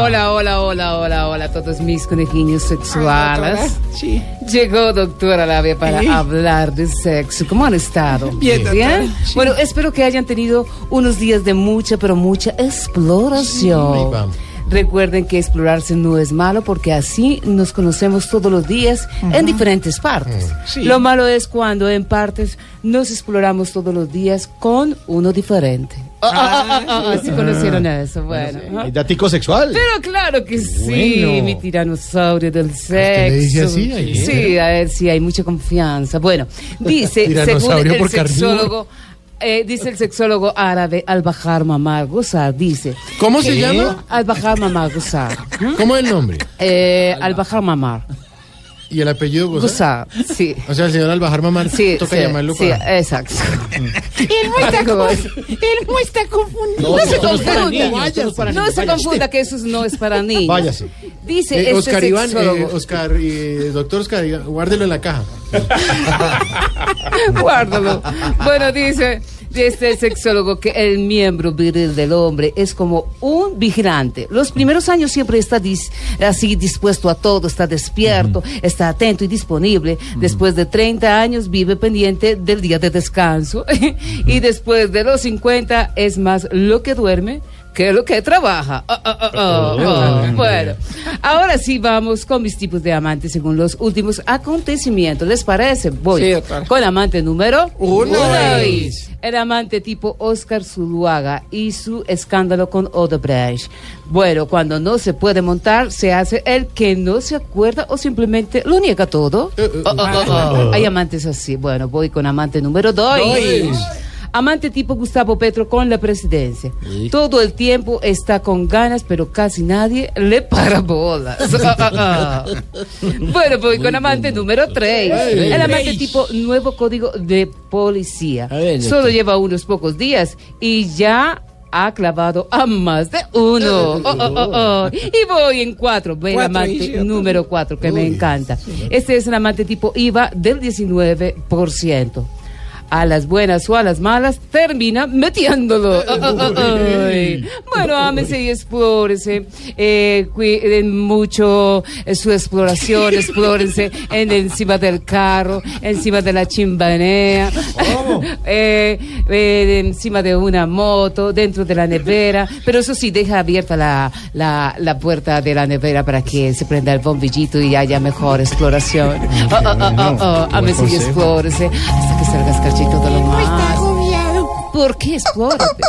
Hola, hola, hola, hola, hola a todos mis conejillos sexuales. Sí. Llegó doctora Labia para hablar de sexo. ¿Cómo han estado? Bien, doctora. Sí. Bueno, espero que hayan tenido unos días de mucha, pero mucha exploración. Vamos. Recuerden que explorarse no es malo porque así nos conocemos todos los días en diferentes partes. Sí. Lo malo es cuando en partes nos exploramos todos los días con uno diferente. Ah, ah, ah, ah, ah, ¿Sí conocieron eso? Bueno. ajá. ¿Hay datico sexual? Pero claro que sí, Bueno. mi tiranosaurio del sexo. le dice así ayer? Sí, a ver si hay mucha confianza. Bueno, dice, según el sexólogo, eh, dice el sexólogo árabe Al-Bahar Mamar Gozar, dice. ¿Cómo se llama? Al-Bahar Mamar Gozar. ¿Mm? ¿Cómo es el nombre? Eh, Al-Bahar Mamar ¿Y el apellido? Gozar, sí. O sea, el señor Albajar Mamar Sí, toca sí, llamarlo sí, para... exacto. Él no está, él no está confundido. No, se no confunda. niños, no es para No niños. se confunda que eso no es para niños. Váyase. Dice Eh, este Oscar Iván, eh, Oscar, eh, doctor Oscar Iván, guárdelo en la caja. Guárdalo. Bueno, dice este sexólogo que el miembro viril del hombre es como un vigilante. Los primeros años siempre está dis- así dispuesto a todo, está despierto, está atento y disponible. Después de 30 años vive pendiente del día de descanso. y después de los 50 es más lo que duerme que lo que trabaja. Ah, ah, ah, ah, ah. Bueno, ahora sí vamos con mis tipos de amantes según los últimos acontecimientos. ¿Les parece? Voy Sí, con amante número Uno. El amante tipo Oscar Zuluaga y su escándalo con Odebrecht. Bueno, cuando no se puede montar, se hace el que no se acuerda o simplemente lo niega todo. Eh, eh, Oh, oh, oh, oh. Hay amantes así. Bueno, voy con amante número dos. Amante tipo Gustavo Petro con la presidencia. Todo el tiempo está con ganas, pero casi nadie le para bolas. bueno, voy con amante número 3. Ay. El amante tipo nuevo código de policía. Ver, Solo lleva unos pocos días y ya ha clavado a más de uno. Oh, oh, oh, oh. Y voy en cuatro. Ve el Cuatro, amante número 4, que me encanta. Este es el amante tipo IVA del 19%. A las buenas o a las malas, termina metiéndolo. Ay. Bueno, ámese y explórese. Eh, cuiden mucho eh, su exploración. Explórense en encima del carro, encima de la chimbanea, eh, eh, encima de una moto, dentro de la nevera. Pero eso sí, deja abierta la, la, la puerta de la nevera para que se prenda el bombillito y haya mejor exploración. Oh, oh, oh, oh, oh. Y consejo. explórese hasta que salga escarchito de está agobiado. ¿Por qué explórate?